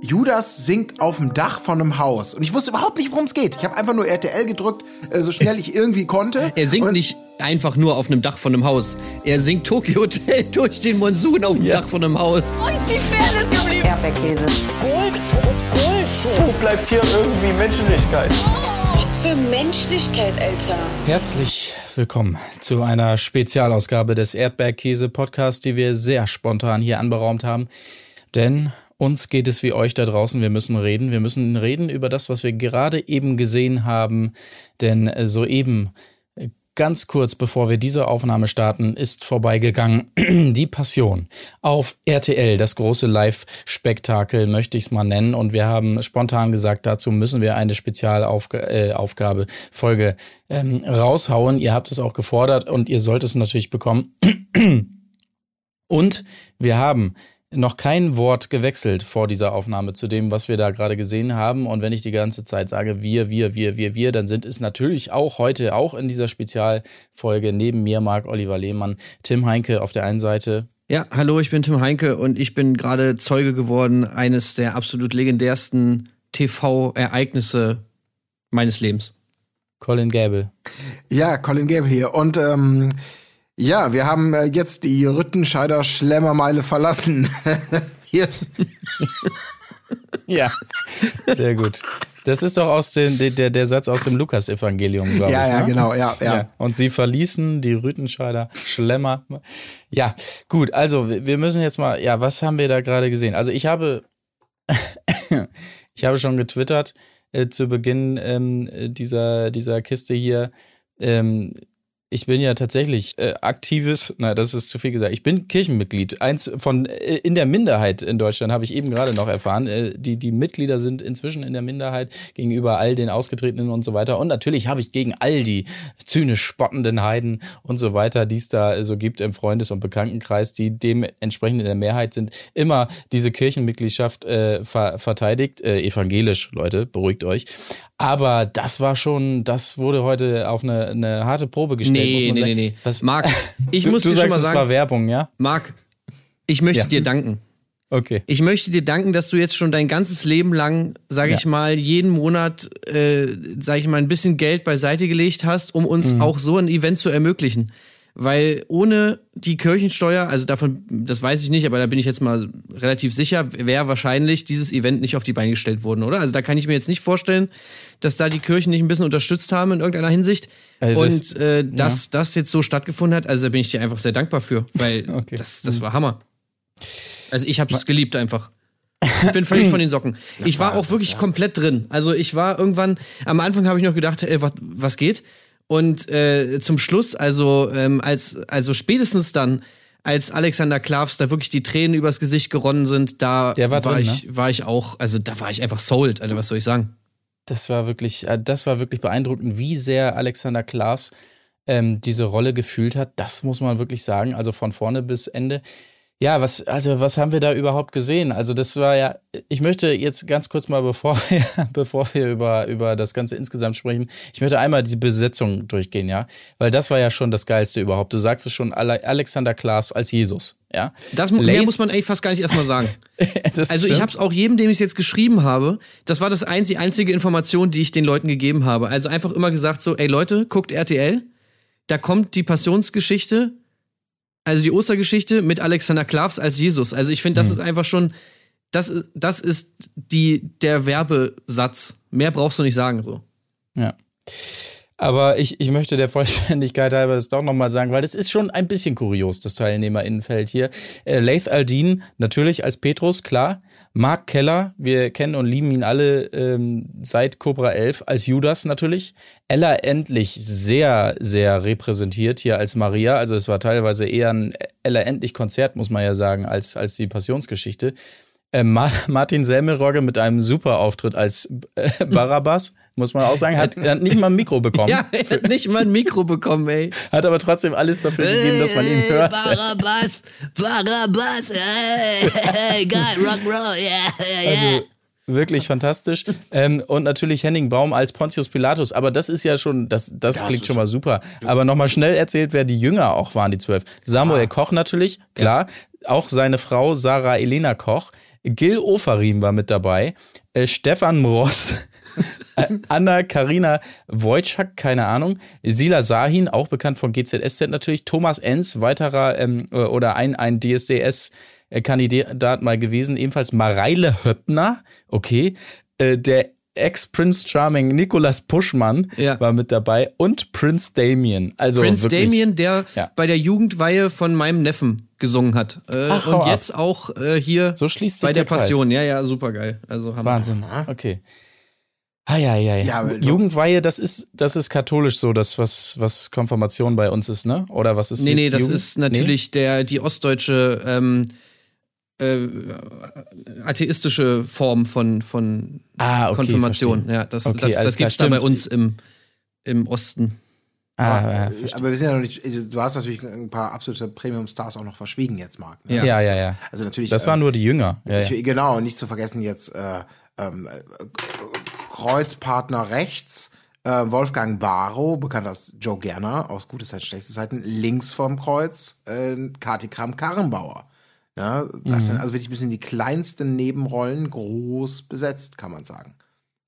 Judas singt auf dem Dach von einem Haus. Und ich wusste überhaupt nicht, worum es geht. Ich habe einfach nur RTL gedrückt, äh, so schnell ich irgendwie konnte. Er singt nicht einfach nur auf einem Dach von einem Haus. Er singt Tokyo Hotel durch den Monsun auf dem Ja. Dach von einem Haus. Wo ist die Fairness geblieben? Erdbeerkäse. Gold, Bullshit. Wo bleibt hier irgendwie Menschlichkeit? Was für Menschlichkeit, Alter. Herzlich willkommen zu einer Spezialausgabe des Erdbeerkäse-Podcasts, die wir sehr spontan hier anberaumt haben. Denn uns geht es wie euch da draußen, wir müssen reden. Wir müssen reden über das, was wir gerade eben gesehen haben. Denn soeben, ganz kurz bevor wir diese Aufnahme starten, ist vorbeigegangen die Passion auf RTL, das große Live-Spektakel, möchte ich es mal nennen. Und wir haben spontan gesagt, dazu müssen wir eine Spezialaufgabe, äh, Folge ähm, raushauen. Ihr habt es auch gefordert und ihr sollt es natürlich bekommen. Und wir haben noch kein Wort gewechselt vor dieser Aufnahme zu dem, was wir da gerade gesehen haben. Und wenn ich die ganze Zeit sage wir, wir, wir, wir, wir, dann sind es natürlich auch heute, auch in dieser Spezialfolge neben mir Marc Oliver Lehmann, Tim Heinke auf der einen Seite. Ja, hallo, ich bin Tim Heinke und ich bin gerade Zeuge geworden eines der absolut legendärsten TV-Ereignisse meines Lebens. Colin Gable. ja, Colin Gable hier. Und ähm, ja, wir haben äh, jetzt die Rüttenscheider Schlemmermeile verlassen. Ja, sehr gut. Das ist doch aus dem, der, der Satz aus dem Lukas-Evangelium, glaube Ja, ich. ja, ne? genau, ja, ja. Und sie verließen die Rüttenscheider Schlemmer. Ja, gut, also wir wir müssen jetzt mal, ja, was haben wir da gerade gesehen? Also ich habe, ich habe schon getwittert äh, zu Beginn ähm, dieser, dieser Kiste hier, ähm, ich bin ja tatsächlich äh, aktives, na, das ist zu viel gesagt. Ich bin Kirchenmitglied. Eins von äh, in der Minderheit in Deutschland habe ich eben gerade noch erfahren. Äh, die die Mitglieder sind inzwischen in der Minderheit gegenüber all den Ausgetretenen und so weiter. Und natürlich habe ich gegen all die zynisch spottenden Heiden und so weiter, die es da äh, so gibt im Freundes- und Bekanntenkreis, die dementsprechend in der Mehrheit sind, immer diese Kirchenmitgliedschaft äh, ver verteidigt. Äh, evangelisch, Leute, beruhigt euch. Aber das war schon, das wurde heute auf eine, eine harte Probe gestellt. Nee, nee, sagen. nee, nee. Was, Marc, ich du, muss du dir schon sagst, mal es war sagen, Werbung, ja? Marc, ich möchte Ja. dir danken. Okay. Ich möchte dir danken, dass du jetzt schon dein ganzes Leben lang, sage Ja. ich mal, jeden Monat, äh, sage ich mal, ein bisschen Geld beiseite gelegt hast, um uns Mhm. auch so ein Event zu ermöglichen. Weil ohne die Kirchensteuer, also davon, das weiß ich nicht, aber da bin ich jetzt mal relativ sicher, wäre wahrscheinlich dieses Event nicht auf die Beine gestellt worden, oder? Also da kann ich mir jetzt nicht vorstellen, dass da die Kirchen nicht ein bisschen unterstützt haben in irgendeiner Hinsicht. Also das- Und äh, dass das jetzt so stattgefunden hat, also da bin ich dir einfach sehr dankbar für, weil Okay. das, das war Hammer. Also ich habe es geliebt einfach. Ich bin völlig von den Socken. Ich war auch wirklich komplett drin. Also ich war irgendwann, am Anfang habe ich noch gedacht, ey, was, was geht? Und äh, zum Schluss, also ähm, als, also spätestens dann, als Alexander Klavs da wirklich die Tränen übers Gesicht geronnen sind, da Der war drin, ich, war ich auch, also da war ich einfach sold, also was soll ich sagen? Das war wirklich, äh, das war wirklich beeindruckend, wie sehr Alexander Klaas ähm, diese Rolle gefühlt hat. Das muss man wirklich sagen. Also von vorne bis Ende. Ja, was, also was haben wir da überhaupt gesehen? Also das war ja, ich möchte jetzt ganz kurz mal, bevor wir, bevor wir über, über das Ganze insgesamt sprechen, ich möchte einmal die Besetzung durchgehen, ja? Weil das war ja schon das Geilste überhaupt. Du sagst es schon, Ale Alexander Klaas als Jesus, ja? Das mu- mehr muss man eigentlich fast gar nicht erstmal sagen. Also ich habe es auch jedem, dem ich es jetzt geschrieben habe, das war das einzige, einzige Information, die ich den Leuten gegeben habe. Also einfach immer gesagt so, ey Leute, guckt RTL, da kommt die Passionsgeschichte, also die Ostergeschichte mit Alexander Klavs als Jesus. Also ich finde, das ist einfach schon, das, ist- das ist die, der Werbesatz. Mehr brauchst du nicht sagen so. Ja. Aber ich, ich möchte der Vollständigkeit halber das doch nochmal sagen, weil das ist schon ein bisschen kurios, das Teilnehmerinnenfeld hier. Äh, Laith Aldin, natürlich als Petrus, klar. Mark Keller, wir kennen und lieben ihn alle ähm, seit Cobra 11, als Judas natürlich. Ella Endlich sehr, sehr repräsentiert hier als Maria. Also es war teilweise eher ein Ella Endlich-Konzert, muss man ja sagen, als, als die Passionsgeschichte. Äh, Ma Martin Semmelrogge mit einem super Auftritt als äh, Barabbas, muss man auch sagen, hat, hat nicht mal ein Mikro bekommen, Ja, er hat nicht mal ein Mikro bekommen, ey. hat aber trotzdem alles dafür gegeben, dass man ihn hört. Barabbas, Barabbas, hey, geil, Rock'n'Roll, yeah, Also wirklich fantastisch. Ähm, und natürlich Henning Baum als Pontius Pilatus. Aber das ist ja schon, das, das klingt schon mal super. Aber nochmal schnell erzählt, wer die Jünger auch waren, die zwölf. Samuel Koch natürlich, klar. Auch seine Frau Sarah Elena Koch. Gil Ofarim war mit dabei, äh, Stefan Mross, äh, Anna Karina Wojcik, keine Ahnung, Sila Sahin, auch bekannt von GZSZ natürlich, Thomas Enz, weiterer ähm, äh, oder ein, ein DSDS-Kandidat mal gewesen, ebenfalls Mareile Höppner, okay, äh, der Ex-Prince Charming Nicolas Puschmann Ja. war mit dabei und Prince Damien. Also Prince wirklich, Damien, der Ja. bei der Jugendweihe von meinem Neffen gesungen hat. Äh, Ach, und ab. jetzt auch äh, hier So schließt sich bei der, der Kreis. Passion. Ja, ja, super geil. Also Hammer. Wahnsinn. Okay. Ah, ja, ja, ja. Ja, Jugendweihe, das ist, das ist katholisch so, das, was, was Konfirmation bei uns ist, ne? Oder was ist Nee, nee, das Jugend? ist natürlich der, die ostdeutsche ähm, äh, atheistische Form von, von Ah, okay, Konfirmation. verstehe. Ja, das, Okay, das, das klar, gibt's da bei uns im, im Osten. Ah, ja, Äh, aber wir sind ja noch nicht, du hast natürlich ein paar absolute Premium-Stars auch noch verschwiegen jetzt, Marc. Ne? Ja. ja, ja, ja. Also natürlich. Das äh, waren nur die Jünger. Ja, ja. Ich, genau, nicht zu vergessen jetzt äh, ähm, äh, Kreuzpartner rechts, äh, Wolfgang Barrow, bekannt als Joe Gerner aus Gute Zeit, Schlechte Zeiten, links vom Kreuz äh, Kati Kram-Karrenbauer. Ja, das Mhm. sind also wirklich ein bisschen die kleinsten Nebenrollen, groß besetzt, kann man sagen.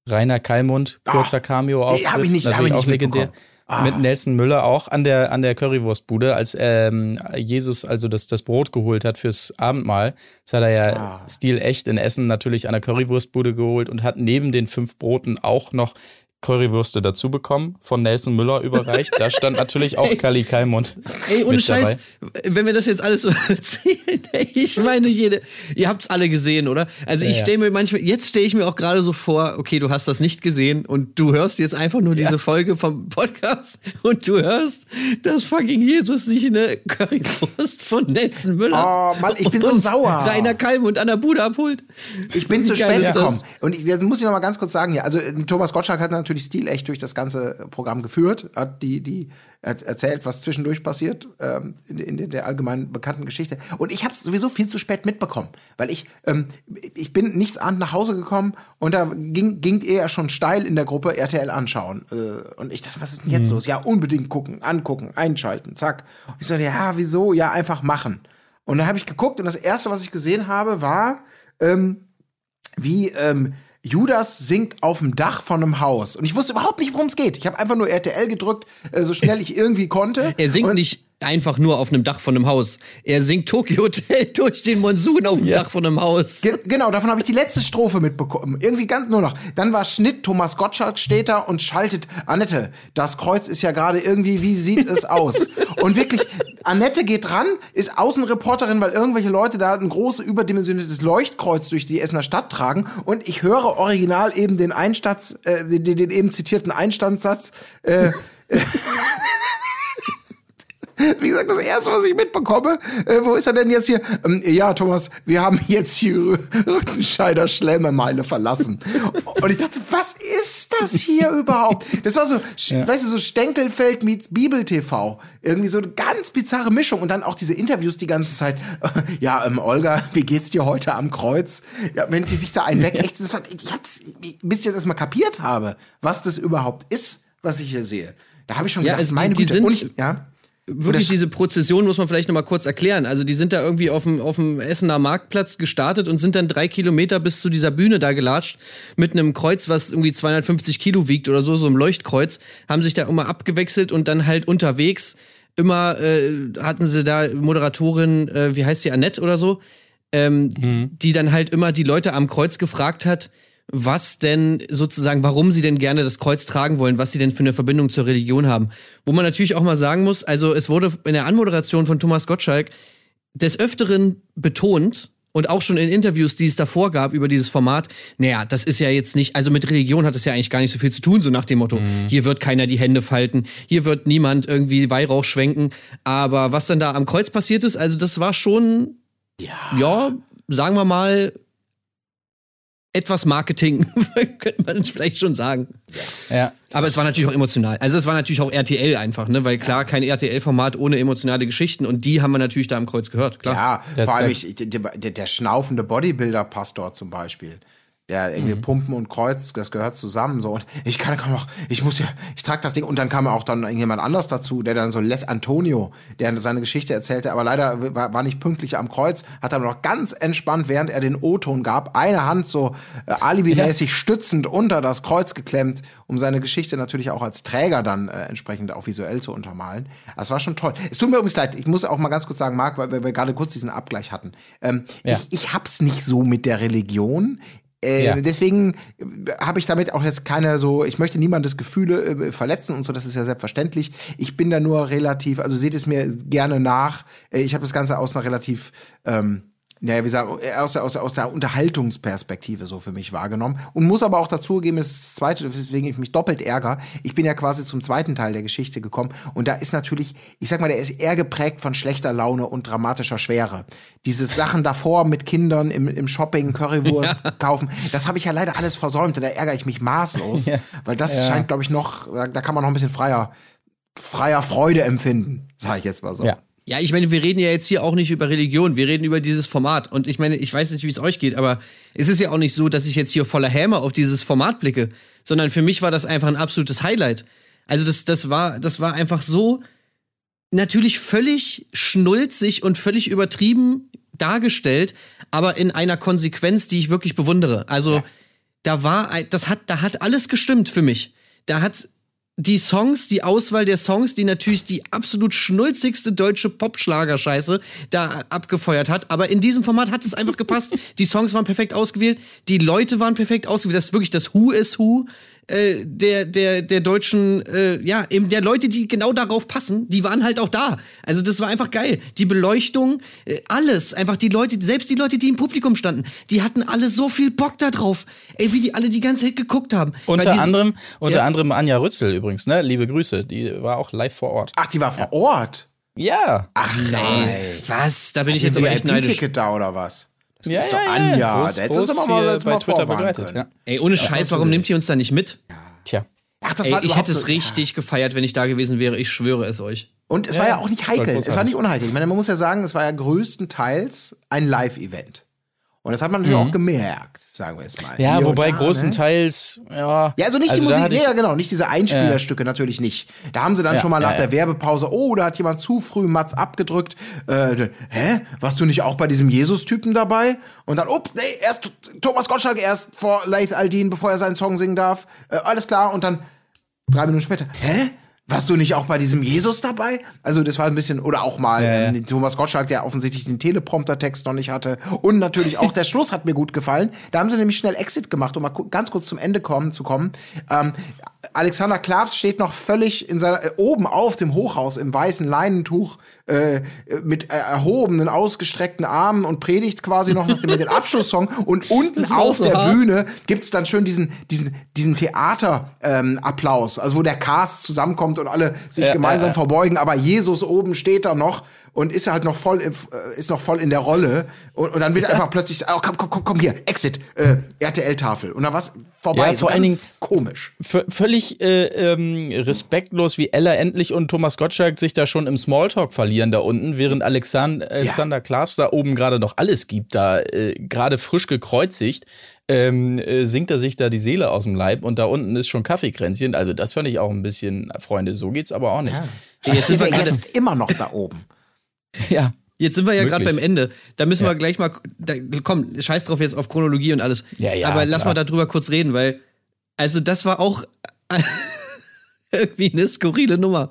Rainer Kallmund, kurzer Ah, Cameo-Auftritt, nee, hab ich nicht- hab natürlich ich auch nicht legendär. mitbekommen. Ah. Mit Nelson Müller auch an der, an der Currywurstbude, als ähm, Jesus also das, das Brot geholt hat fürs Abendmahl. Das hat er ja Ah. stilecht in Essen natürlich an der Currywurstbude geholt und hat neben den fünf Broten auch noch Currywürste dazu bekommen, von Nelson Müller überreicht. Da stand natürlich auch Kali Kallmund. Ey, ohne mit Scheiß, dabei. wenn wir das jetzt alles so erzählen, ich meine, jede, ihr habt's alle gesehen, oder? Also ich Ja, ja. stelle mir manchmal, jetzt stelle ich mir auch gerade so vor, okay, du hast das nicht gesehen und du hörst jetzt einfach nur diese Folge vom Podcast und du hörst, dass fucking Jesus sich eine Currywurst von Nelson Müller Oh, Mann, ich bin so und sauer. Rainer Kalmund an der Bude abholt. Ich bin zu spät gekommen. Und ich, das muss ich noch mal ganz kurz sagen hier. Also Thomas Gottschalk hat natürlich stilecht durch das ganze Programm geführt, hat die, die hat erzählt, was zwischendurch passiert ähm, in, in der allgemein bekannten Geschichte. Und ich habe es sowieso viel zu spät mitbekommen, weil ich ähm, ich bin nichts ahnt nach Hause gekommen und da ging ging eher schon steil in der Gruppe RTL anschauen. Äh, und ich dachte, was ist denn jetzt los? Ja, unbedingt gucken, angucken, einschalten, zack. Und ich so, ja, wieso? Ja, einfach machen. Und dann habe ich geguckt und das erste, was ich gesehen habe, war ähm, wie ähm, Judas singt auf dem Dach von einem Haus. Und ich wusste überhaupt nicht, worum es geht. Ich habe einfach nur RTL gedrückt, äh, so schnell ich irgendwie konnte. Er singt und nicht einfach nur auf einem Dach von einem Haus. Er singt Tokyo Hotel durch den Monsun auf dem Ja. Dach von einem Haus. Ge genau, davon habe ich die letzte Strophe mitbekommen. Irgendwie ganz nur noch. Dann war Schnitt, Thomas Gottschalk steht da und schaltet, Annette, das Kreuz ist ja gerade irgendwie, wie sieht es aus? und wirklich, Annette geht dran, ist Außenreporterin, weil irgendwelche Leute da ein großes, überdimensioniertes Leuchtkreuz durch die Essener Stadt tragen. Und ich höre original eben den Einstands, äh, den, den eben zitierten Einstandssatz, äh, Wie gesagt, das erste, was ich mitbekomme, äh, wo ist er denn jetzt hier? Ähm, ja, Thomas, wir haben jetzt die Rü- Rüttenscheider Schlemmermeile verlassen. Und ich dachte, was ist das hier überhaupt? Das war so, sch- weißt du, so Stenkelfeld meets Bibel TV. Irgendwie so eine ganz bizarre Mischung. Und dann auch diese Interviews die ganze Zeit. Ja, ähm, Olga, wie geht's dir heute am Kreuz? Ja, wenn die sich da einen das war, ich hab's, bis ich das erstmal kapiert habe, was das überhaupt ist, was ich hier sehe. Da habe ich schon Ja, gedacht, also die- meine die Güte. sind- Und ich, ja. Wirklich, diese Prozession muss man vielleicht noch mal kurz erklären. Also, die sind da irgendwie auf dem, auf dem Essener Marktplatz gestartet und sind dann drei Kilometer bis zu dieser Bühne da gelatscht mit einem Kreuz, was irgendwie 250 Kilo wiegt oder so, so einem Leuchtkreuz, haben sich da immer abgewechselt und dann halt unterwegs immer äh, hatten sie da Moderatorin, äh, wie heißt die, Annette oder so, ähm, die dann halt immer die Leute am Kreuz gefragt hat, was denn sozusagen, warum sie denn gerne das Kreuz tragen wollen, was sie denn für eine Verbindung zur Religion haben. Wo man natürlich auch mal sagen muss, also es wurde in der Anmoderation von Thomas Gottschalk des Öfteren betont, und auch schon in Interviews, die es davor gab über dieses Format, naja, das ist ja jetzt nicht, also mit Religion hat es ja eigentlich gar nicht so viel zu tun, so nach dem Motto, hier wird keiner die Hände falten, hier wird niemand irgendwie Weihrauch schwenken. Aber was dann da am Kreuz passiert ist, also das war schon, ja, sagen wir mal, etwas Marketing, könnte man vielleicht schon sagen. Ja. Aber es war natürlich auch emotional. Also es war natürlich auch RTL einfach, ne? Weil klar, kein RTL-Format ohne emotionale Geschichten und die haben wir natürlich da am Kreuz gehört, klar. Ja, Das- vor allem das- ich, der, der, der schnaufende Bodybuilder-Pastor zum Beispiel. Ja, irgendwie Mhm. Pumpen und Kreuz, das gehört zusammen so. Und ich kann kaum noch, ich muss ja, ich trage das Ding und dann kam auch dann jemand anders dazu, der dann so Les Antonio, der seine Geschichte erzählte, aber leider war, war nicht pünktlich am Kreuz, hat dann noch ganz entspannt, während er den O-Ton gab, eine Hand so äh, alibimäßig stützend unter das Kreuz geklemmt, um seine Geschichte natürlich auch als Träger dann äh, entsprechend auch visuell zu untermalen. Das war schon toll. Es tut mir übrigens leid, ich muss auch mal ganz kurz sagen, Marc, weil wir, wir gerade kurz diesen Abgleich hatten. Ähm, Ja. ich, ich hab's nicht so mit der Religion. Äh, Ja. Deswegen habe ich damit auch jetzt keine so, ich möchte niemandes Gefühle äh, verletzen und so, das ist ja selbstverständlich. Ich bin da nur relativ, also seht es mir gerne nach. Äh, ich habe das Ganze aus einer relativ, ähm, naja, wie äh, aus der, aus, der, aus der Unterhaltungsperspektive so für mich wahrgenommen. Und muss aber auch dazugeben, das ist das zweite, weswegen ich mich doppelt ärgere. Ich bin ja quasi zum zweiten Teil der Geschichte gekommen. Und da ist natürlich, ich sag mal, der ist eher geprägt von schlechter Laune und dramatischer Schwere. Diese Sachen davor mit Kindern im, im Shopping, Currywurst kaufen, das habe ich ja leider alles versäumt. Und da ärgere ich mich maßlos. Weil das scheint, glaube ich, noch, da, da kann man noch ein bisschen freier, freier Freude empfinden, sage ich jetzt mal so. Ja. Ja, ich meine, wir reden ja jetzt hier auch nicht über Religion, wir reden über dieses Format. Und ich meine, ich weiß nicht, wie es euch geht, aber es ist ja auch nicht so, dass ich jetzt hier voller Häme auf dieses Format blicke, sondern für mich war das einfach ein absolutes Highlight. Also das, das war, das war einfach so natürlich völlig schnulzig und völlig übertrieben dargestellt, aber in einer Konsequenz, die ich wirklich bewundere. Also da war, ein, das hat, da hat alles gestimmt für mich. Da hat die Songs, die Auswahl der Songs, die natürlich die absolut schnulzigste deutsche Popschlagerscheiße da abgefeuert hat. Aber in diesem Format hat es einfach gepasst. Die Songs waren perfekt ausgewählt, die Leute waren perfekt ausgewählt. Das ist wirklich das Who is Who äh, der, der, der deutschen, äh, ja, eben der Leute, die genau darauf passen, die waren halt auch da. Also das war einfach geil. Die Beleuchtung, äh, alles. Einfach die Leute, selbst die Leute, die im Publikum standen, die hatten alle so viel Bock da drauf. Ey, wie die alle die ganze Zeit geguckt haben. Unter die- anderem, unter Ja. anderem Anja Rützel übrigens, ne? Liebe Grüße. Die war auch live vor Ort. Ach, die war vor Ort. Ja. Ach nein. Was? Da bin ich jetzt aber echt neidisch. Ticket da oder was? Das Ja, ist ja, doch ja. Anja. Groß- da hättest du uns groß mal, hier jetzt bei Twitter begleitet. Ja. Ey, ohne Scheiß, warum nimmt ihr uns da nicht mit? Tja. Ach, das Ey, war ich hätte es so- richtig gefeiert, wenn ich da gewesen wäre. Ich schwöre es euch. Und es Ja, war ja ja. auch nicht War heikel. Es war nicht unheikel. Ich meine, man muss ja sagen, es war ja größtenteils ein Live-Event. Und das hat man natürlich auch gemerkt, sagen wir jetzt mal. Mhm. Ja, Hier wobei da, großenteils, ja. Ja, also nicht die da Musik, nee, ja, genau, nicht diese Einspielerstücke, natürlich nicht. Da haben sie dann Ja, schon mal nach ja, der ja. Werbepause, oh, da hat jemand zu früh Mats abgedrückt. Äh, hä? Warst du nicht auch bei diesem Jesus-Typen dabei? Und dann, oh, nee, erst Thomas Gottschalk erst vor Leith Aldin, bevor er seinen Song singen darf. Äh, alles klar, und dann drei Minuten später, hä? Warst du nicht auch bei diesem Jesus dabei? Also das war ein bisschen, oder auch mal Ja, ähm, Thomas Gottschalk, der offensichtlich den Teleprompter-Text noch nicht hatte. Und natürlich auch der Schluss hat mir gut gefallen. Da haben sie nämlich schnell Exit gemacht, um mal ganz kurz zum Ende kommen, zu kommen. Ähm, Alexander Klavs steht noch völlig in seiner, äh, oben auf dem Hochhaus im weißen Leinentuch äh, mit äh, erhobenen, ausgestreckten Armen und predigt quasi noch mit dem Abschlusssong. Und unten auf so der hart. Bühne gibt's dann schön diesen, diesen, diesen Theater-Applaus, ähm, also wo der Cast zusammenkommt und alle sich Ja, gemeinsam ja, ja. verbeugen, aber Jesus oben steht da noch und ist halt noch voll, im- äh, ist noch voll in der Rolle und, und dann wird einfach plötzlich, oh, komm, komm, komm, komm hier, Exit, RTL-Tafel und dann was vorbei. Ja, so vor allen Dingen- komisch. V völlig äh, ähm, respektlos, wie Ella endlich und Thomas Gottschalk sich da schon im Smalltalk verlieren da unten, während Alexander, Alexander Klaas da oben gerade noch alles gibt, da äh, gerade frisch gekreuzigt, ähm, äh, singt er sich da die Seele aus dem Leib und da unten ist schon Kaffeekränzchen. Also das fand ich auch ein bisschen, Freunde, so geht's aber auch nicht. Ey, jetzt, sind wir jetzt immer noch da oben. Ja. jetzt sind wir ja gerade beim Ende. Da müssen Ja. wir gleich mal. Da, komm, scheiß drauf jetzt auf Chronologie und alles. Ja, ja, Aber lass klar. mal darüber kurz reden, weil. Also, das war auch. irgendwie eine skurrile Nummer.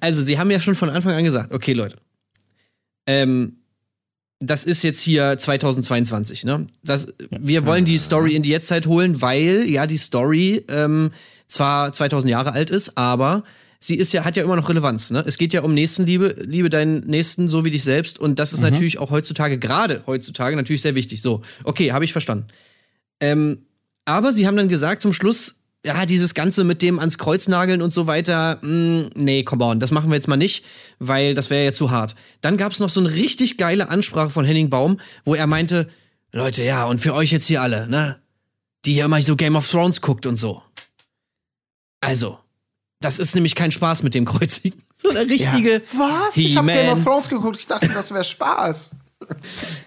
Also, sie haben ja schon von Anfang an gesagt, okay, Leute. Ähm, das ist jetzt hier 2022, ne? Das, wir wollen die Story in die Jetztzeit holen, weil ja die Story ähm, zwar 2000 Jahre alt ist, aber sie ist ja hat ja immer noch Relevanz, ne? Es geht ja um Nächstenliebe, liebe deinen Nächsten so wie dich selbst und das ist natürlich auch heutzutage gerade heutzutage natürlich sehr wichtig. So, okay, habe ich verstanden. Ähm, aber sie haben dann gesagt zum Schluss, ja, dieses Ganze mit dem ans Kreuz nageln und so weiter, mh, nee, come on, das machen wir jetzt mal nicht, weil das wäre ja zu hart. Dann gab's noch so eine richtig geile Ansprache von Henning Baum, wo er meinte, Leute, ja, und für euch jetzt hier alle, ne, die hier immer so Game of Thrones guckt und so. Also, das ist nämlich kein Spaß mit dem Kreuzigen. So eine richtige Was? Ich habe Game of Thrones geguckt, ich dachte, das wäre Spaß.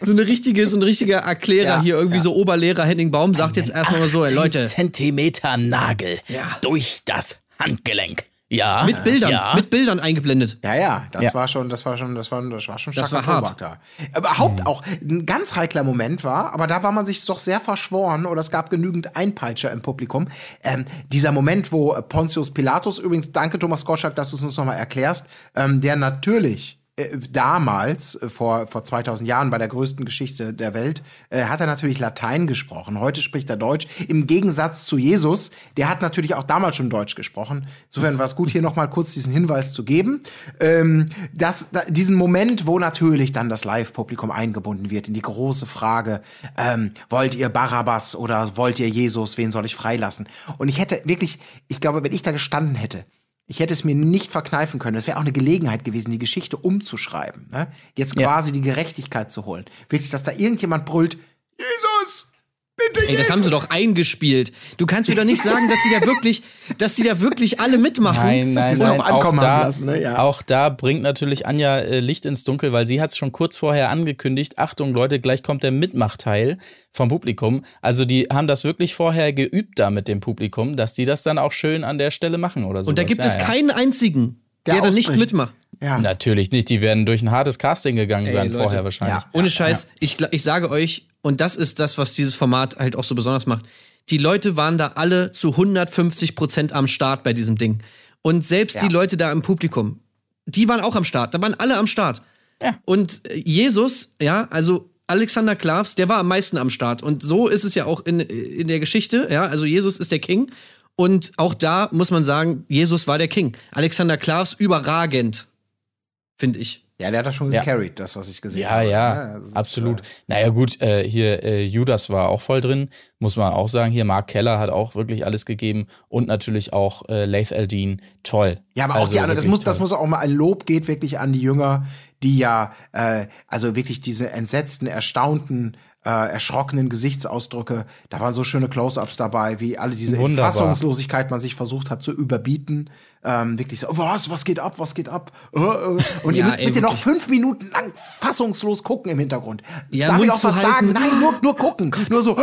So eine richtige, so ein richtiger Erklärer Ja, hier, irgendwie ja. so Oberlehrer Henning Baum sagt jetzt erstmal mal so, ey, Leute, Zentimeter Nagel Ja. durch das Handgelenk. Ja. mit Bildern, Ja. mit Bildern eingeblendet. Ja, ja, das Ja. war schon, das war schon, das war, das war schon Das starker war hart. Tobak da. Überhaupt auch ein ganz heikler Moment war, aber da war man sich doch sehr verschworen oder es gab genügend Einpeitscher im Publikum. Ähm, dieser Moment, wo Pontius Pilatus, übrigens, danke Thomas Gottschalk, dass du es uns nochmal erklärst, ähm, der natürlich äh, damals, äh, vor, vor 2000 Jahren, bei der größten Geschichte der Welt, äh, hat er natürlich Latein gesprochen. Heute spricht er Deutsch. Im Gegensatz zu Jesus, der hat natürlich auch damals schon Deutsch gesprochen. Insofern war es gut, hier nochmal kurz diesen Hinweis zu geben. Ähm, dass, da, diesen Moment, wo natürlich dann das Live-Publikum eingebunden wird in die große Frage, ähm, wollt ihr Barabbas oder wollt ihr Jesus, wen soll ich freilassen? Und ich hätte wirklich, ich glaube, wenn ich da gestanden hätte, ich hätte es mir nicht verkneifen können. Es wäre auch eine Gelegenheit gewesen, die Geschichte umzuschreiben. Ne? Jetzt Ja. quasi die Gerechtigkeit zu holen. Wirklich, dass da irgendjemand brüllt, Jesus! Bitte, Ey, Jesus! das haben sie doch eingespielt. Du kannst mir doch nicht sagen, dass sie da wirklich, dass sie da wirklich alle mitmachen. Nein, nein, es nein. auch, da, haben lassen, ne? Ja. auch da bringt natürlich Anja äh, Licht ins Dunkel, weil sie hat es schon kurz vorher angekündigt. Achtung, Leute, gleich kommt der Mitmachteil vom Publikum. Also die haben das wirklich vorher geübt da mit dem Publikum, dass die das dann auch schön an der Stelle machen oder so. Und da gibt ja, es ja. keinen einzigen, der, Der da nicht mitmacht. Ja. Natürlich nicht, die werden durch ein hartes Casting gegangen Ey, sein Leute. vorher wahrscheinlich. Ja. Ohne Scheiß, Ich, ich sage euch, und das ist das, was dieses Format halt auch so besonders macht. Die Leute waren da alle zu 150 Prozent am Start bei diesem Ding. Und selbst Ja. die Leute da im Publikum, die waren auch am Start. Da waren alle am Start. Und äh, Jesus, ja, also Alexander Klavs, der war am meisten am Start. Und so ist es ja auch in, in der Geschichte, ja. Also Jesus ist der King. Und auch da muss man sagen, Jesus war der King. Alexander Klavs überragend, finde ich. ja, der hat das schon Ja. gecarried, das, was ich gesehen Ja, habe. ja, ist, absolut. äh, naja, gut, äh, hier äh, Judas war auch voll drin, muss man auch sagen. Hier Mark Keller hat auch wirklich alles gegeben und natürlich auch äh, Laith Eldin, toll. Ja, aber auch Also die anderen, das muss, das muss auch mal ein Lob geht wirklich an die Jünger, die ja, äh, also wirklich diese entsetzten, erstaunten, äh, erschrockenen Gesichtsausdrücke, da waren so schöne Close-ups dabei, wie alle diese. Fassungslosigkeit man sich versucht hat zu überbieten. Ähm, wirklich so, was, was geht ab, was geht ab? Äh, äh. Und ihr Ja, müsst ey, bitte noch wirklich. fünf Minuten lang fassungslos gucken im Hintergrund. Ja, Darf ich auch was halten. sagen? Nein, nur, nur gucken. Nur so,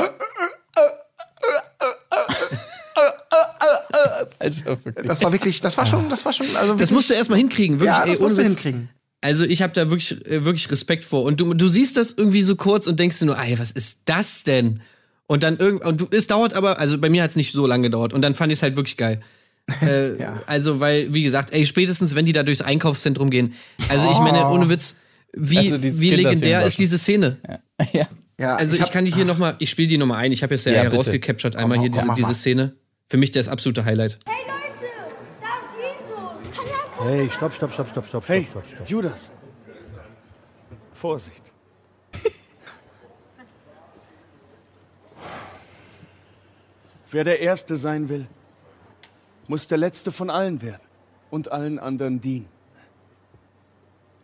Also wirklich. das war wirklich, das war schon, das war schon, also Das wirklich, musst du erstmal hinkriegen, wirklich. ja, ey, das ohne musst du hinkriegen. Also ich habe da wirklich, äh, wirklich Respekt vor. Und du, du siehst das irgendwie so kurz und denkst dir nur, ey, was ist das denn? Und dann irgend und du, es dauert aber, also bei mir hat es nicht so lange gedauert. Und dann fand ich es halt wirklich geil. Äh, Ja. Also, weil, wie gesagt, ey, spätestens wenn die da durchs Einkaufszentrum gehen. Also ich meine, ohne Witz, wie, Also wie legendär ist diese Szene? ja. Ja, Also ich, hab- kann die hier nochmal, ich spiele die nochmal ein. Ich habe jetzt ja, Ja, hier bitte. rausgecaptured einmal Komm, hier komm, diese, diese. Szene. Für mich das absolute Highlight. Hey Hey, stopp, stopp, stopp, stopp, stopp, Hey, stopp, stopp, stopp. Judas. Vorsicht. Wer der Erste sein will, muss der Letzte von allen werden und allen anderen dienen.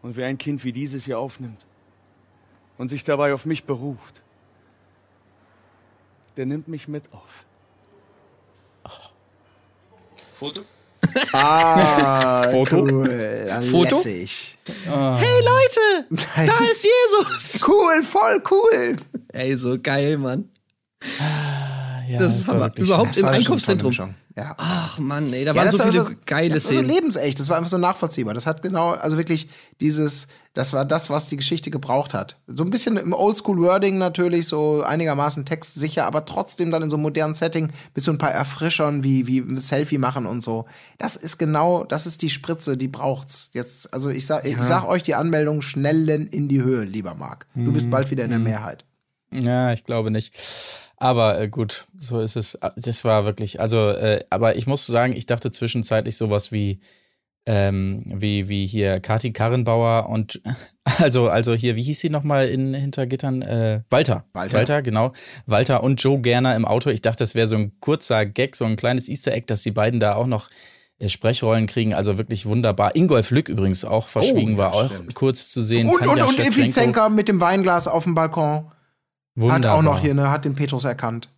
Und wer ein Kind wie dieses hier aufnimmt und sich dabei auf mich beruft, der nimmt mich mit auf. Foto? Ah, Foto? Cool. Foto? Lässig. Hey Leute, da ist Jesus! Cool, voll cool. Ey, so geil, Mann. ja, Das ist war Hammer. wirklich Überhaupt Das im Einkaufszentrum. Ja. Ach Mann, ey, da Ja, waren das so war viele so- geile das war so Szenen. lebensecht, das war einfach so nachvollziehbar. Das hat genau, also wirklich dieses, das war das, was die Geschichte gebraucht hat. So ein bisschen im Oldschool-Wording natürlich, so einigermaßen textsicher, aber trotzdem dann in so einem modernen Setting mit so ein paar Erfrischern wie, wie Selfie machen und so. Das ist genau, das ist die Spritze, die braucht's. Jetzt, also ich sag, ich sag euch die Anmeldung schnellen in die Höhe, lieber Marc. Du Mhm. bist bald wieder in der Mehrheit. Ja, ich glaube nicht. Aber äh, gut, so ist es. Das war wirklich, also, äh, aber ich muss sagen, ich dachte zwischenzeitlich sowas wie, ähm, wie, wie hier Kati Karrenbauer und also, also hier, wie hieß sie nochmal in Hintergittern? Äh, Walter. Walter. Walter, genau. Walter und Joe Gerner im Auto. Ich dachte, das wäre so ein kurzer Gag, so ein kleines Easter Egg, dass die beiden da auch noch äh, Sprechrollen kriegen. Also wirklich wunderbar. Ingolf Lück übrigens auch verschwiegen Oh, ja, war, auch stimmt. kurz zu sehen. Und, und, Tanja und Schewtschenko. Effizenka mit dem Weinglas auf dem Balkon. Hat Wunderbar. auch noch hier, ne, hat den Petrus erkannt.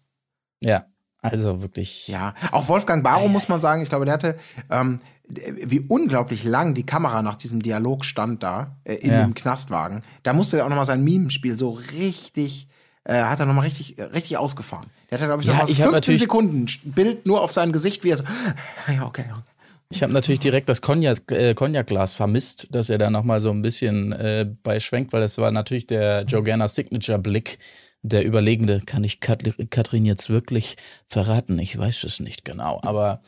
Ja, Also wirklich. Ja, auch Wolfgang Barrow muss man sagen, ich glaube, der hatte, ähm, wie unglaublich lang die Kamera nach diesem Dialog stand da, äh, in Ja. dem Knastwagen. Da musste er auch nochmal sein Mimenspiel so richtig, äh, hat er nochmal richtig, äh, richtig ausgefahren. Der hatte, glaube ich, Ja, nochmal so ich hab 15 natürlich- Sekunden Bild nur auf sein Gesicht, wie er so, ja, okay, okay. Ich habe natürlich direkt das Cognac, äh, Cognac-Glas vermisst, dass er da nochmal so ein bisschen äh, bei schwenkt, weil das war natürlich der Joe Gerner Signature-Blick. Der Überlegende, kann ich Kat Katrin jetzt wirklich verraten? Ich weiß es nicht genau, aber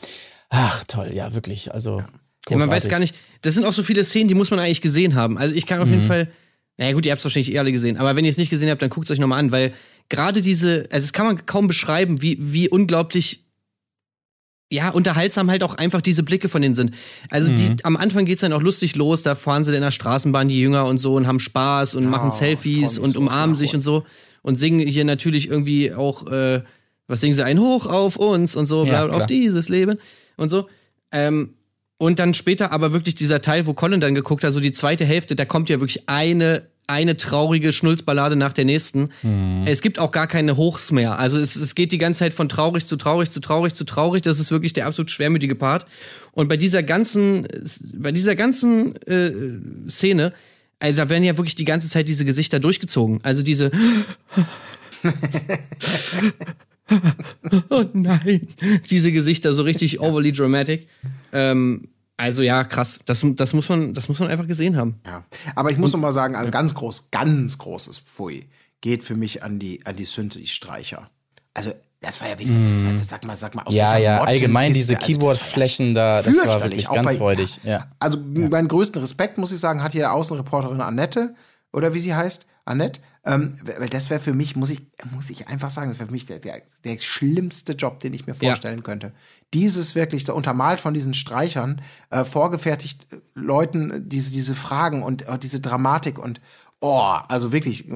ach toll, ja, wirklich. Also, Ja, man weiß gar nicht, das sind auch so viele Szenen, die muss man eigentlich gesehen haben. Also ich kann auf Mhm. jeden Fall, naja gut, ihr habt es wahrscheinlich eh alle gesehen, aber wenn ihr es nicht gesehen habt, dann guckt es euch nochmal an, weil gerade diese, also es kann man kaum beschreiben, wie, wie unglaublich ja, unterhaltsam halt auch einfach diese Blicke von denen sind. Also die, Mhm. am Anfang geht's dann auch lustig los, da fahren sie in der Straßenbahn, die Jünger und so, und haben Spaß und machen freu Selfies und so umarmen sich und so und singen hier natürlich irgendwie auch, äh, was singen sie, ein Hoch auf uns und so, Ja, bla, auf dieses Leben und so. Ähm, und dann später aber wirklich dieser Teil, wo Colin dann geguckt hat, so die zweite Hälfte, da kommt ja wirklich eine, eine traurige Schnulzballade nach der nächsten. Es gibt auch gar keine Hochs mehr. Also es, es geht die ganze Zeit von traurig zu traurig zu traurig zu traurig. Das ist wirklich der absolut schwermütige Part. Und bei dieser ganzen, bei dieser ganzen äh, Szene, also da werden ja wirklich die ganze Zeit diese Gesichter durchgezogen. Also diese Oh nein. Diese Gesichter so richtig overly dramatic. Ähm, also ja, krass. Das, das, muss man, das muss man einfach gesehen haben. Ja. Aber ich muss noch mal sagen, also ganz groß, ganz großes Pfui geht für mich an die, an die Synthi-Streicher. Also, das war ja wirklich, sag mal, sag mal, aus Mhm. Ja, ja, allgemein Mottenkiste, diese also ja Keyboard-Flächen da, das war wirklich ganz bei- räudig. Ja. Also meinen größten Respekt, muss ich sagen, hat hier Außenreporterin Annette, oder wie sie heißt, Annette, ähm, weil das wäre für mich, muss ich, muss ich einfach sagen, das wäre für mich der, der, der schlimmste Job, den ich mir Ja. vorstellen könnte. Dieses wirklich, da untermalt von diesen Streichern, äh, vorgefertigt äh, Leuten äh, diese, diese Fragen und äh, diese Dramatik und Oh, also wirklich, äh,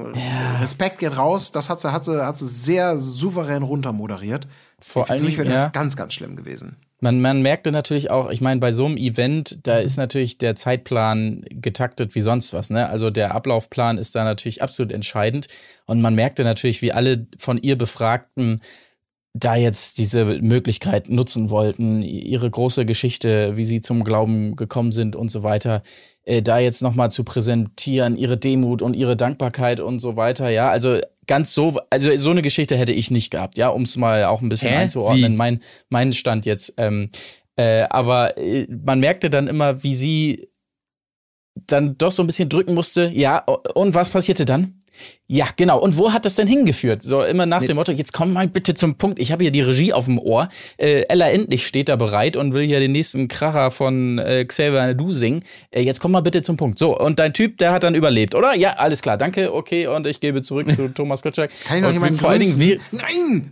Respekt geht raus. Das hat sie, hat sie, hat sie sehr souverän runtermoderiert. Vor mich wäre das ja. ganz, ganz schlimm gewesen. Man, man merkte natürlich auch, ich meine, bei so einem Event, da ist natürlich der Zeitplan getaktet wie sonst was. Ne? Also der Ablaufplan ist da natürlich absolut entscheidend. Und man merkte natürlich, wie alle von ihr Befragten da jetzt diese Möglichkeit nutzen wollten, ihre große Geschichte, wie sie zum Glauben gekommen sind und so weiter, äh, da jetzt nochmal zu präsentieren, ihre Demut und ihre Dankbarkeit und so weiter. Ja, also ganz so, also so eine Geschichte hätte ich nicht gehabt, ja, um es mal auch ein bisschen Hä? einzuordnen. Wie? Mein, mein Stand jetzt. Ähm, äh, aber äh, man merkte dann immer, wie sie dann doch so ein bisschen drücken musste. Ja, und was passierte dann? Ja, genau. Und wo hat das denn hingeführt? So immer nach dem Motto, jetzt komm mal bitte zum Punkt. Ich habe hier die Regie auf dem Ohr. Äh, Ella Endlich steht da bereit und will hier den nächsten Kracher von äh, Xavier Nadu singen. Äh, jetzt komm mal bitte zum Punkt. So, und dein Typ, der hat dann überlebt, oder? Ja, alles klar, danke, okay. Und ich gebe zurück zu Thomas Gottschalk. Kann ich noch jemanden vor allen Dingen? Nein!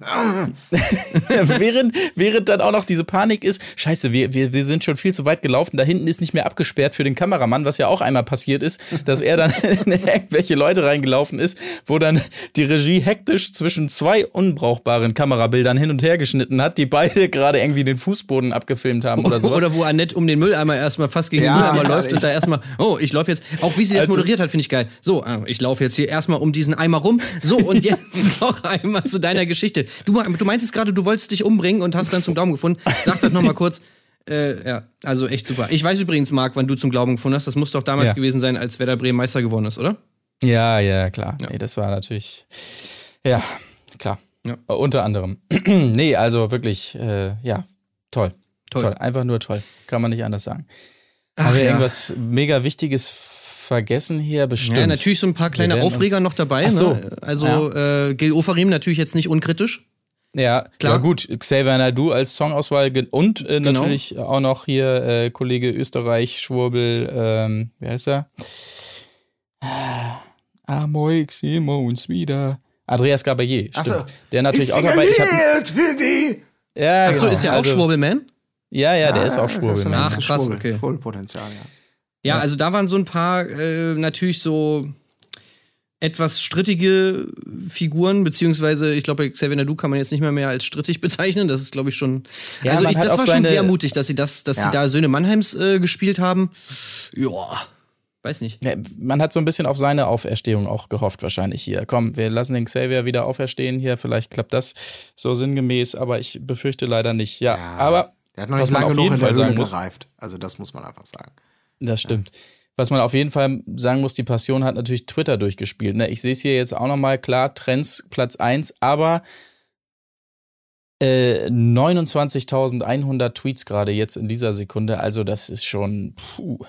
Während, während dann auch noch diese Panik ist, scheiße, wir, wir, wir sind schon viel zu weit gelaufen, da hinten ist nicht mehr abgesperrt für den Kameramann, was ja auch einmal passiert ist, dass er dann in irgendwelche Leute reingelaufen ist, wo dann die Regie hektisch zwischen zwei unbrauchbaren Kamerabildern hin und her geschnitten hat, die beide gerade irgendwie den Fußboden abgefilmt haben oder so. Oder wo Annette um den Mülleimer erstmal fast gegen Ja, den Mülleimer ja, läuft ich- und da erstmal, oh, ich laufe jetzt, auch wie sie das Also- moderiert hat, finde ich geil. So, ah, ich laufe jetzt hier erstmal um diesen Eimer rum. So, und jetzt noch einmal zu deiner Geschichte. Du, du meintest gerade, du wolltest dich umbringen und hast dann zum Glauben gefunden. Sag das nochmal kurz. Äh, ja, also echt super. Ich weiß übrigens, Marc, wann du zum Glauben gefunden hast. Das muss doch damals Ja. gewesen sein, als Werder Bremen Meister geworden ist, oder? Ja, ja, klar. Ja. Nee, das war natürlich, ja, klar. Ja. Äh, Unter anderem. nee, also wirklich, äh, ja, toll. Toll. toll. Einfach nur toll. Kann man nicht anders sagen. Haben wir ja. irgendwas mega Wichtiges vergessen hier? Bestimmt. Ja, natürlich so ein paar kleine Aufreger noch dabei. Ach so. Ne? Also äh, Gil Ofarim natürlich jetzt nicht unkritisch. Ja, Klar. ja gut, Xavier Nadu als Songauswahl und äh, Genau. natürlich auch noch hier äh, Kollege Österreich, Schwurbel, ähm, wie heißt er? Amoi uns wieder. Andreas Gabayé, stimmt. So. Der natürlich ich auch dabei. Ich hab, Lied für die. ja, Achso, genau. ist der auch also, Schwurbelman? Ja, ja, der ist auch das Schwurbel. ein Ach, krass, Schwurbel. okay. Voll Potenzial, ja. Ja, also da waren so ein paar äh, natürlich so etwas strittige Figuren, beziehungsweise ich glaube, bei Xavier Nadu kann man jetzt nicht mehr mehr als strittig bezeichnen. Das ist, glaube ich, schon. Ja, also ich, das war schon sehr mutig, dass sie das, dass Ja. sie da Söhne Mannheims äh, gespielt haben. Ja. Weiß nicht. Ja, man hat so ein bisschen auf seine Auferstehung auch gehofft, wahrscheinlich hier. Komm, wir lassen den Xavier wieder auferstehen hier. Vielleicht klappt das so sinngemäß, aber ich befürchte leider nicht. Ja, aber Der hat noch was nicht man lange auf genug jeden in der Fall Höhle sagen muss, gereift. Also das muss man einfach sagen. das stimmt. Was man auf jeden Fall sagen muss, die Passion hat natürlich Twitter durchgespielt. Ne? Ich sehe es hier jetzt auch nochmal, klar, Trends Platz 1, aber äh, 29.100 Tweets gerade jetzt in dieser Sekunde. Also das ist schon puh,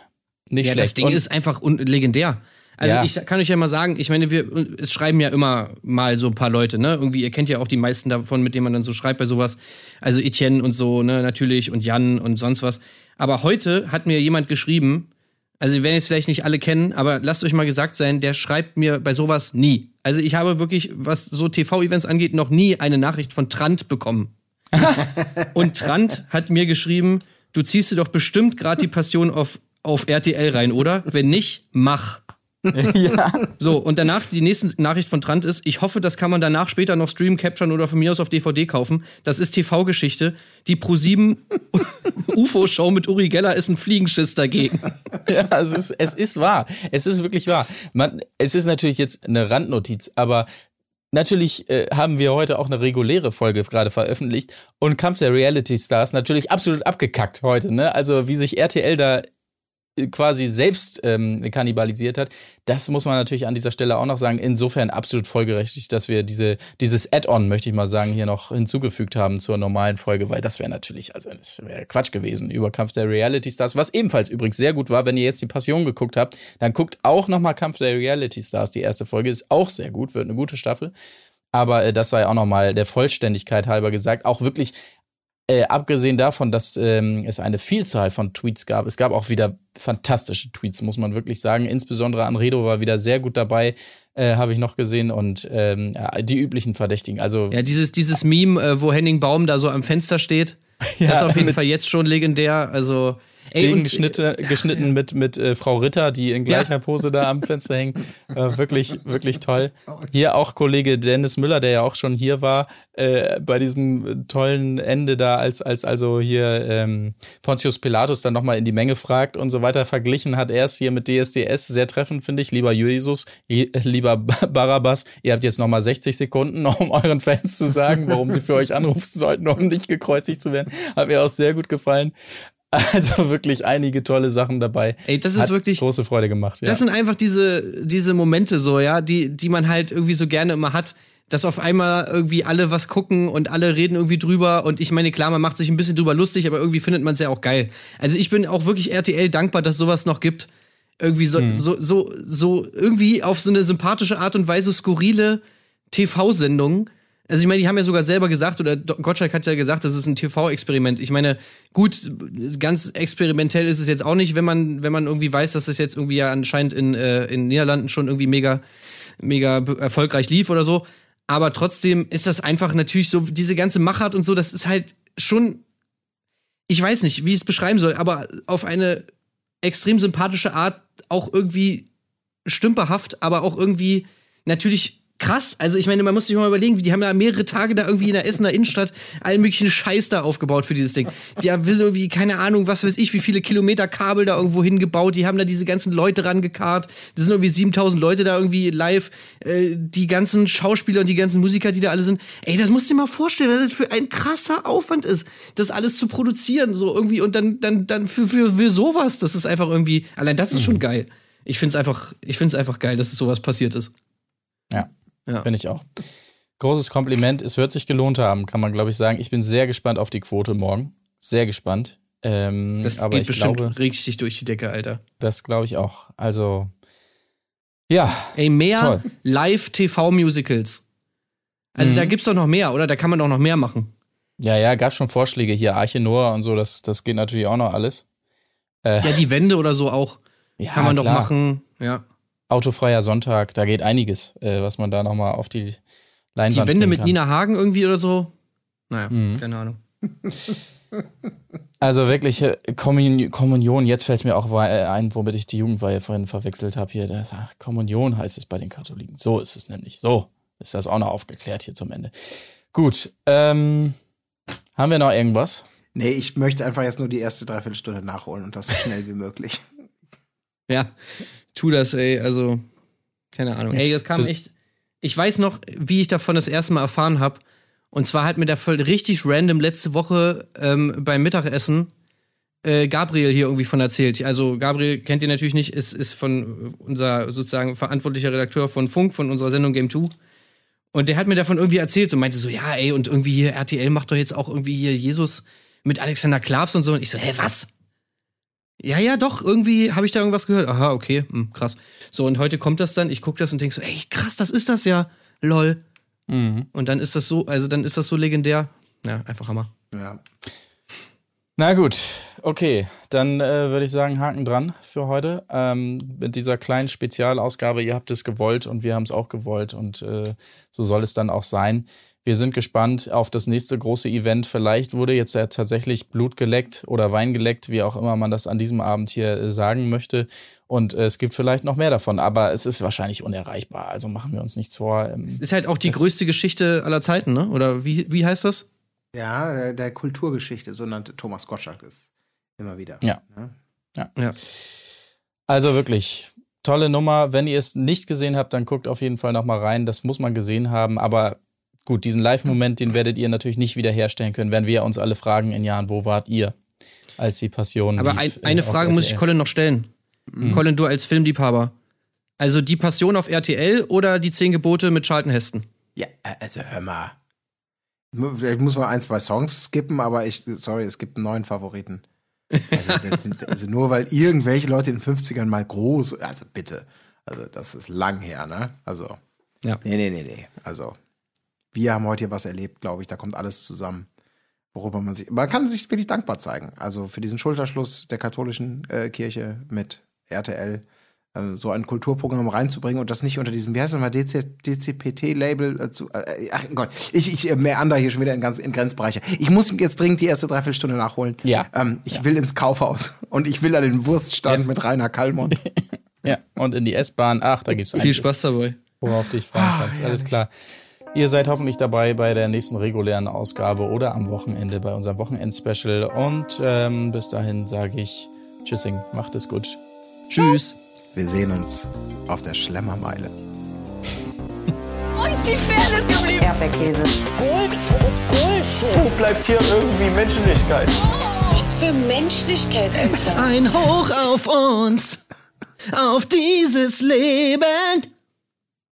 nicht Ja, schlecht. das Ding Und- ist einfach legendär. Also Ja. ich kann euch ja mal sagen, ich meine, wir es schreiben ja immer mal so ein paar Leute, ne? Irgendwie, ihr kennt ja auch die meisten davon, mit denen man dann so schreibt bei sowas. Also Etienne und so, ne, natürlich und Jan und sonst was. Aber heute hat mir jemand geschrieben, also wir werden jetzt vielleicht nicht alle kennen, aber lasst euch mal gesagt sein, der schreibt mir bei sowas nie. Also ich habe wirklich, was so TV-Events angeht, noch nie eine Nachricht von Trant bekommen. und Trant hat mir geschrieben, du ziehst dir doch bestimmt gerade die Passion auf, auf RTL rein, oder? Wenn nicht, mach. ja. So, und danach, die nächste Nachricht von Trant ist, ich hoffe, das kann man danach später noch streamen, capturen oder von mir aus auf DVD kaufen. Das ist TV-Geschichte. Die Pro7 UFO-Show mit Uri Geller ist ein Fliegenschiss dagegen. Ja, es ist, es ist wahr. Es ist wirklich wahr. Man, es ist natürlich jetzt eine Randnotiz, aber natürlich äh, haben wir heute auch eine reguläre Folge gerade veröffentlicht und Kampf der Reality Stars natürlich absolut abgekackt heute, ne? Also wie sich RTL da quasi selbst ähm, kannibalisiert hat, das muss man natürlich an dieser Stelle auch noch sagen. Insofern absolut folgerechtig, dass wir diese, dieses Add-on, möchte ich mal sagen, hier noch hinzugefügt haben zur normalen Folge, weil das wäre natürlich, also das wäre Quatsch gewesen über Kampf der Reality Stars, was ebenfalls übrigens sehr gut war. Wenn ihr jetzt die Passion geguckt habt, dann guckt auch nochmal Kampf der Reality Stars. Die erste Folge ist auch sehr gut, wird eine gute Staffel. Aber äh, das sei auch nochmal der Vollständigkeit halber gesagt. Auch wirklich äh, abgesehen davon, dass ähm, es eine Vielzahl von Tweets gab, es gab auch wieder fantastische Tweets, muss man wirklich sagen. Insbesondere Anredo war wieder sehr gut dabei, äh, habe ich noch gesehen. Und ähm, ja, die üblichen Verdächtigen. Also Ja, dieses, dieses Meme, äh, wo Henning Baum da so am Fenster steht, das ist auf jeden Fall jetzt schon legendär. Also, ey, und, Gegenschnitte, geschnitten mit, mit äh, Frau Ritter, die in gleicher Ja. Pose da am Fenster hängt. Äh, wirklich, wirklich toll. Hier auch Kollege Dennis Müller, der ja auch schon hier war, äh, bei diesem tollen Ende da, als, als also hier ähm, Pontius Pilatus dann nochmal in die Menge fragt und so weiter verglichen hat er es hier mit DSDS. Sehr treffend, finde ich. Lieber Jesus, je- lieber Barabbas, ihr habt jetzt nochmal 60 Sekunden, um euren Fans zu sagen, warum sie für euch anrufen sollten, um nicht gekreuzigt zu werden. Hat mir auch sehr gut gefallen. Also wirklich einige tolle Sachen dabei. Ey, das ist Hat wirklich- große Freude gemacht. Ja. Das sind einfach diese, diese Momente so, ja, die, die man halt irgendwie so gerne immer hat, dass auf einmal irgendwie alle was gucken und alle reden irgendwie drüber. Und ich meine, klar, man macht sich ein bisschen drüber lustig, aber irgendwie findet man es ja auch geil. Also ich bin auch wirklich RTL dankbar, dass sowas noch gibt. Irgendwie so, so, so, so irgendwie auf so eine sympathische Art und Weise skurrile TV-Sendungen. Also ich meine, die haben ja sogar selber gesagt, oder Gottschalk hat ja gesagt, das ist ein TV-Experiment. Ich meine, gut, ganz experimentell ist es jetzt auch nicht, wenn man, wenn man irgendwie weiß, dass es jetzt irgendwie ja anscheinend in, äh, in Niederlanden schon irgendwie mega, mega erfolgreich lief oder so. Aber trotzdem ist das einfach natürlich so, diese ganze Machart und so, das ist halt schon, ich weiß nicht, wie ich es beschreiben soll, aber auf eine extrem sympathische Art auch irgendwie stümperhaft, aber auch irgendwie natürlich krass. Also ich meine, man muss sich mal überlegen, die haben ja mehrere Tage da irgendwie in der Essener Innenstadt allen möglichen Scheiß da aufgebaut für dieses Ding. Die haben irgendwie, keine Ahnung, was weiß ich, wie viele Kilometer Kabel da irgendwo hingebaut. Die haben da diese ganzen Leute rangekarrt. Das sind irgendwie 7000 Leute da irgendwie live. Äh, die ganzen Schauspieler und die ganzen Musiker, die da alle sind. Ey, das musst du dir mal vorstellen, dass das für ein krasser Aufwand ist, das alles zu produzieren. So irgendwie und dann, dann, dann für, für, für sowas. Das ist einfach irgendwie, allein das ist schon geil. Ich find's einfach, ich find's einfach geil, dass sowas passiert ist. Ja, Ja. bin ich auch. Großes Kompliment. Es wird sich gelohnt haben, kann man, glaube ich, sagen. Ich bin sehr gespannt auf die Quote morgen. Sehr gespannt. Ähm, Das aber geht ich bestimmt glaube, richtig durch die Decke, Alter. das glaube ich auch. Also, ja, Ey, mehr. Live-TV-Musicals. Also Mhm. da gibt's doch noch mehr, oder? Da kann man doch noch mehr machen. ja, ja, gab schon Vorschläge hier, Arche Noah und so, das, das geht natürlich auch noch alles. Äh, Ja, die Wände oder so auch. ja, Kann man doch klar. machen. Ja. Autofreier Sonntag, da geht einiges, äh, was man da nochmal auf die Leinwand Die Wände bringen mit kann. Nina Hagen irgendwie oder so. Naja, Mhm. keine Ahnung. Also wirklich äh, Kommun Kommunion, jetzt fällt es mir auch äh, ein, womit ich die Jugendweihe vorhin verwechselt habe hier. Das, ach, Kommunion heißt es bei den Katholiken. So ist es nämlich. So ist das auch noch aufgeklärt hier zum Ende. Gut, ähm, haben wir noch irgendwas? Nee, ich möchte einfach jetzt nur die erste Dreiviertelstunde nachholen und das so schnell wie möglich. Ja, tu das, ey. Also, keine Ahnung. Ey, das kam echt. Ich weiß noch, wie ich davon das erste Mal erfahren habe. Und zwar hat mir der voll richtig random letzte Woche ähm, beim Mittagessen äh, Gabriel hier irgendwie von erzählt. Also Gabriel kennt ihr natürlich nicht, ist, ist von unser sozusagen verantwortlicher Redakteur von Funk, von unserer Sendung Game 2. Und der hat mir davon irgendwie erzählt und meinte so, ja, ey, und irgendwie hier RTL macht doch jetzt auch irgendwie hier Jesus mit Alexander Klavs und so. Und ich so, hä, was? Ja, ja, doch, irgendwie habe ich da irgendwas gehört. Aha, okay, hm, krass. So, und heute kommt das dann, ich gucke das und denk so, ey, krass, das ist das ja, lol. Und dann ist das so, also dann ist das so legendär. Ja, einfach Hammer. Ja. Na gut, okay, dann äh, würde ich sagen, Haken dran für heute. Ähm, mit dieser kleinen Spezialausgabe, ihr habt es gewollt und wir haben es auch gewollt und äh, so soll es dann auch sein. Wir sind gespannt auf das nächste große Event. Vielleicht wurde jetzt ja tatsächlich Blut geleckt oder Wein geleckt, wie auch immer man das an diesem Abend hier äh, sagen möchte. Und äh, es gibt vielleicht noch mehr davon, aber es ist wahrscheinlich unerreichbar. Also machen wir uns nichts vor. Ähm, Ist halt auch die Das- größte Geschichte aller Zeiten, ne? Oder wie, wie heißt das? Ja, der, der Kulturgeschichte, so nannte Thomas Gottschalk es immer wieder. Ja. Ne? Ja. Also wirklich tolle Nummer. Wenn ihr es nicht gesehen habt, dann guckt auf jeden Fall noch mal rein. Das muss man gesehen haben. Aber gut, diesen Live-Moment, den werdet ihr natürlich nicht wiederherstellen können, wenn wir uns alle fragen in Jahren, wo wart ihr, als die Passion Aber lief, ein, eine Frage muss ich RTL? Colin noch stellen. Colin, du als Filmliebhaber. Also die Passion auf RTL oder die Zehn Gebote mit Charlton Heston? Ja, also hör mal. Vielleicht muss man ein, zwei Songs skippen, aber ich, sorry, es gibt einen neuen Favoriten. Also, also nur weil irgendwelche Leute in den 50ern mal groß, also bitte. Also das ist lang her, ne? Also. Ja. Nee, nee, nee, nee. Also, wir haben heute hier was erlebt, glaube ich. Da kommt alles zusammen, worüber man sich. Man kann sich wirklich dankbar zeigen. Also für diesen Schulterschluss der katholischen äh, Kirche mit RTL äh, so ein Kulturprogramm reinzubringen und das nicht unter diesem, wie heißt das mal, DC, DCPT-Label äh, zu. Äh, ach Gott, ich, ich äh, meander hier schon wieder in, ganz, in Grenzbereiche. Ich muss jetzt dringend die erste Dreiviertelstunde nachholen. Ja. Ähm, ich will ins Kaufhaus und ich will an den Wurststand Yes. mit Rainer Kallmann. Ja, und in die S-Bahn. Ach, da gibt's Viel Spaß dabei. worauf du dich freuen kannst. Alles klar. Ihr seid hoffentlich dabei bei der nächsten regulären Ausgabe oder am Wochenende bei unserem Wochenend-Special. Und ähm, bis dahin sage ich Tschüssing, macht es gut. Tschüss. Wir sehen uns auf der Schlemmermeile. Wo ist die Fairness geblieben? Erdbeerkäse. Gold, Bullshit. Wo bleibt hier irgendwie Menschlichkeit? Was für Menschlichkeit, Elsa. Ein Hoch auf uns, auf dieses Leben.